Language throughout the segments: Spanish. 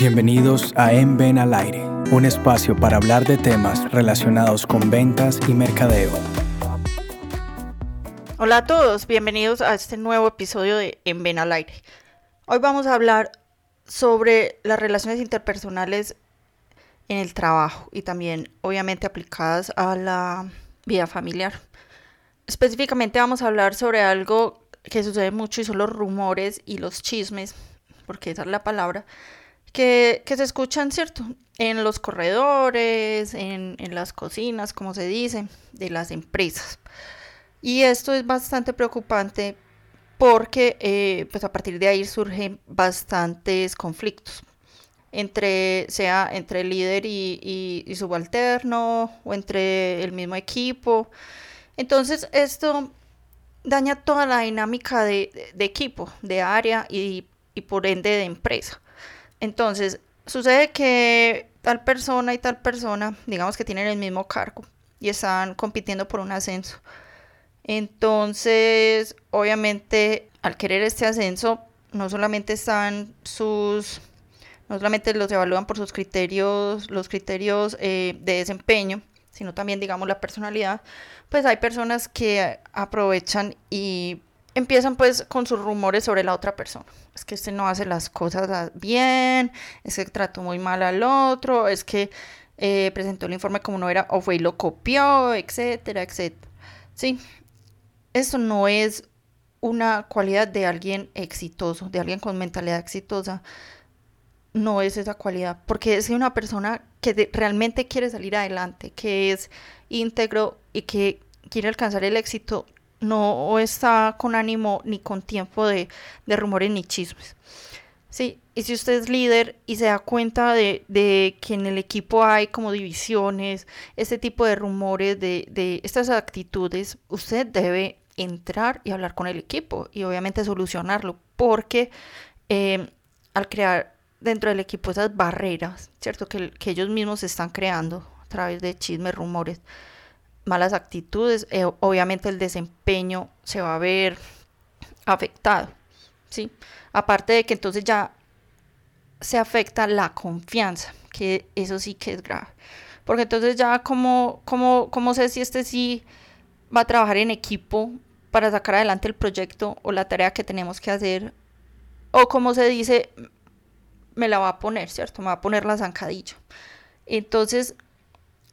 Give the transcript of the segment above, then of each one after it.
Bienvenidos a En Ven al Aire, un espacio para hablar de temas relacionados con ventas y mercadeo. Hola a todos, bienvenidos a este nuevo episodio de En Ven al Aire. Hoy vamos a hablar sobre las relaciones interpersonales en el trabajo y también obviamente aplicadas a la vida familiar. Específicamente vamos a hablar sobre algo que sucede mucho y son los rumores y los chismes, porque esa es la palabra, que, se escuchan, ¿cierto? En los corredores, en, las cocinas, como se dice, de las empresas. Y esto es bastante preocupante porque eh, pues a partir de ahí surgen bastantes conflictos entre sea entre el líder y, subalterno o entre el mismo equipo entonces esto daña toda la dinámica de, equipo de área y por ende de empresa entonces, sucede que tal persona y tal persona, digamos que tienen el mismo cargo y están compitiendo por un ascenso. Entonces, obviamente, al querer este ascenso, no solamente están sus, no solamente los evalúan por sus criterios, los criterios eh, de desempeño, sino también, digamos, la personalidad, pues hay personas que aprovechan y empiezan pues con sus rumores sobre la otra persona. Es que este no hace las cosas bien, es que trató muy mal al otro, es que eh, presentó el informe como no era o fue y lo copió, etcétera, etcétera. Sí, esto no es una cualidad de alguien exitoso, de alguien con mentalidad exitosa. No es esa cualidad, porque es una persona que realmente quiere salir adelante, que es íntegro y que quiere alcanzar el éxito, no está con ánimo ni con tiempo de, rumores ni chismes. Sí, y si usted es líder y se da cuenta de, que en el equipo hay como divisiones, este tipo de rumores, de, estas actitudes, usted debe entrar y hablar con el equipo y obviamente solucionarlo, porque eh, al crear dentro del equipo esas barreras, ¿cierto? Que, que ellos mismos se están creando a través de chismes, rumores, malas actitudes, eh, obviamente el desempeño se va a ver afectado, ¿sí? Aparte de que entonces ya se afecta la confianza, que eso sí que es grave. Porque entonces ya como, como, como sé si este sí va a trabajar en equipo para sacar adelante el proyecto o la tarea que tenemos que hacer, o como se dice, me la va a poner, ¿cierto? Me va a poner la zancadilla. Entonces,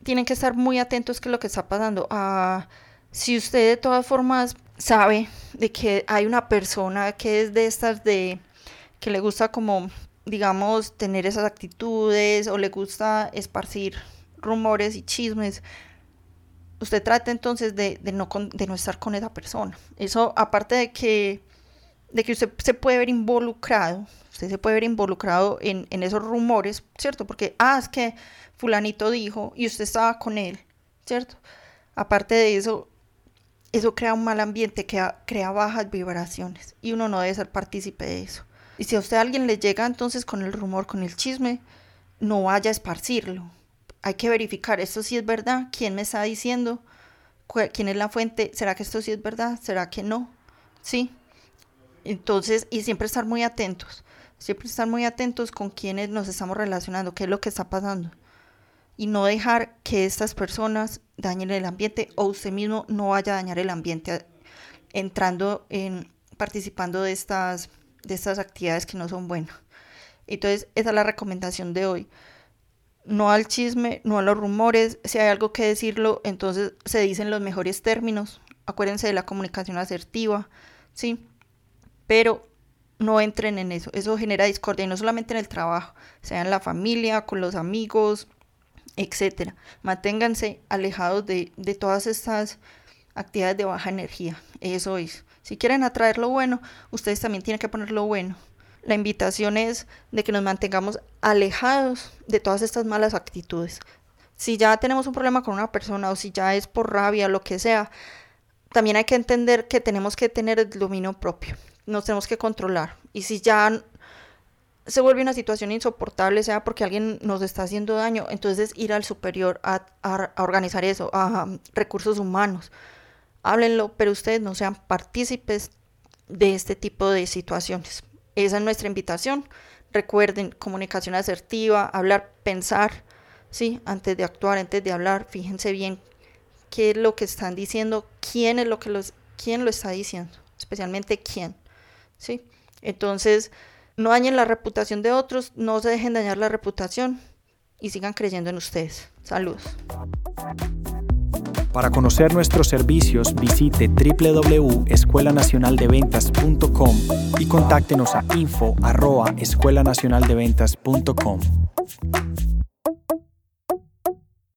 tienen que estar muy atentos que lo que está pasando. Ah, si usted de todas formas sabe de que hay una persona que es de estas de que le gusta como digamos tener esas actitudes o le gusta esparcir rumores y chismes, usted trate entonces de, no, de no estar con esa persona. Eso aparte de que, de que usted se puede ver involucrado, usted se puede ver involucrado en, en esos rumores, ¿cierto? Porque, ah, es que fulanito dijo y usted estaba con él, ¿cierto? Aparte de eso, eso crea un mal ambiente, crea, crea bajas vibraciones y uno no debe ser partícipe de eso. Y si a usted alguien le llega entonces con el rumor, con el chisme, no vaya a esparcirlo. Hay que verificar, esto sí es verdad, quién me está diciendo, quién es la fuente, será que esto sí es verdad, será que no, sí. Entonces, y siempre estar muy atentos, siempre estar muy atentos con quienes nos estamos relacionando, qué es lo que está pasando y no dejar que estas personas dañen el ambiente o usted mismo no vaya a dañar el ambiente entrando en participando de estas de estas actividades que no son buenas. Entonces, esa es la recomendación de hoy. No al chisme, no a los rumores, si hay algo que decirlo, entonces se dicen los mejores términos. Acuérdense de la comunicación asertiva, ¿sí? Pero no entren en eso. Eso genera discordia no solamente en el trabajo, sea en la familia, con los amigos, etcétera. Manténganse alejados de, todas estas actividades de baja energía. Eso es. Si quieren atraer lo bueno, ustedes también tienen que poner lo bueno. La invitación es de que nos mantengamos alejados de todas estas malas actitudes. Si ya tenemos un problema con una persona o si ya es por rabia, lo que sea, también hay que entender que tenemos que tener el dominio propio. Nos tenemos que controlar. Y si ya se vuelve una situación insoportable, sea porque alguien nos está haciendo daño, entonces ir al superior a, organizar eso, a, recursos humanos. Háblenlo, pero ustedes no sean partícipes de este tipo de situaciones. Esa es nuestra invitación. recuerden, comunicación asertiva, hablar, pensar, ¿sí? Antes de actuar, antes de hablar, fíjense bien qué es lo que están diciendo, quién es lo que los, quién lo está diciendo, especialmente quién, ¿sí? Entonces, no dañen la reputación de otros, no se dejen dañar la reputación y sigan creyendo en ustedes. Saludos. Para conocer nuestros servicios, visite www.escuelanacionaldeventas.com y contáctenos a info@escuelanacionaldeventas.com.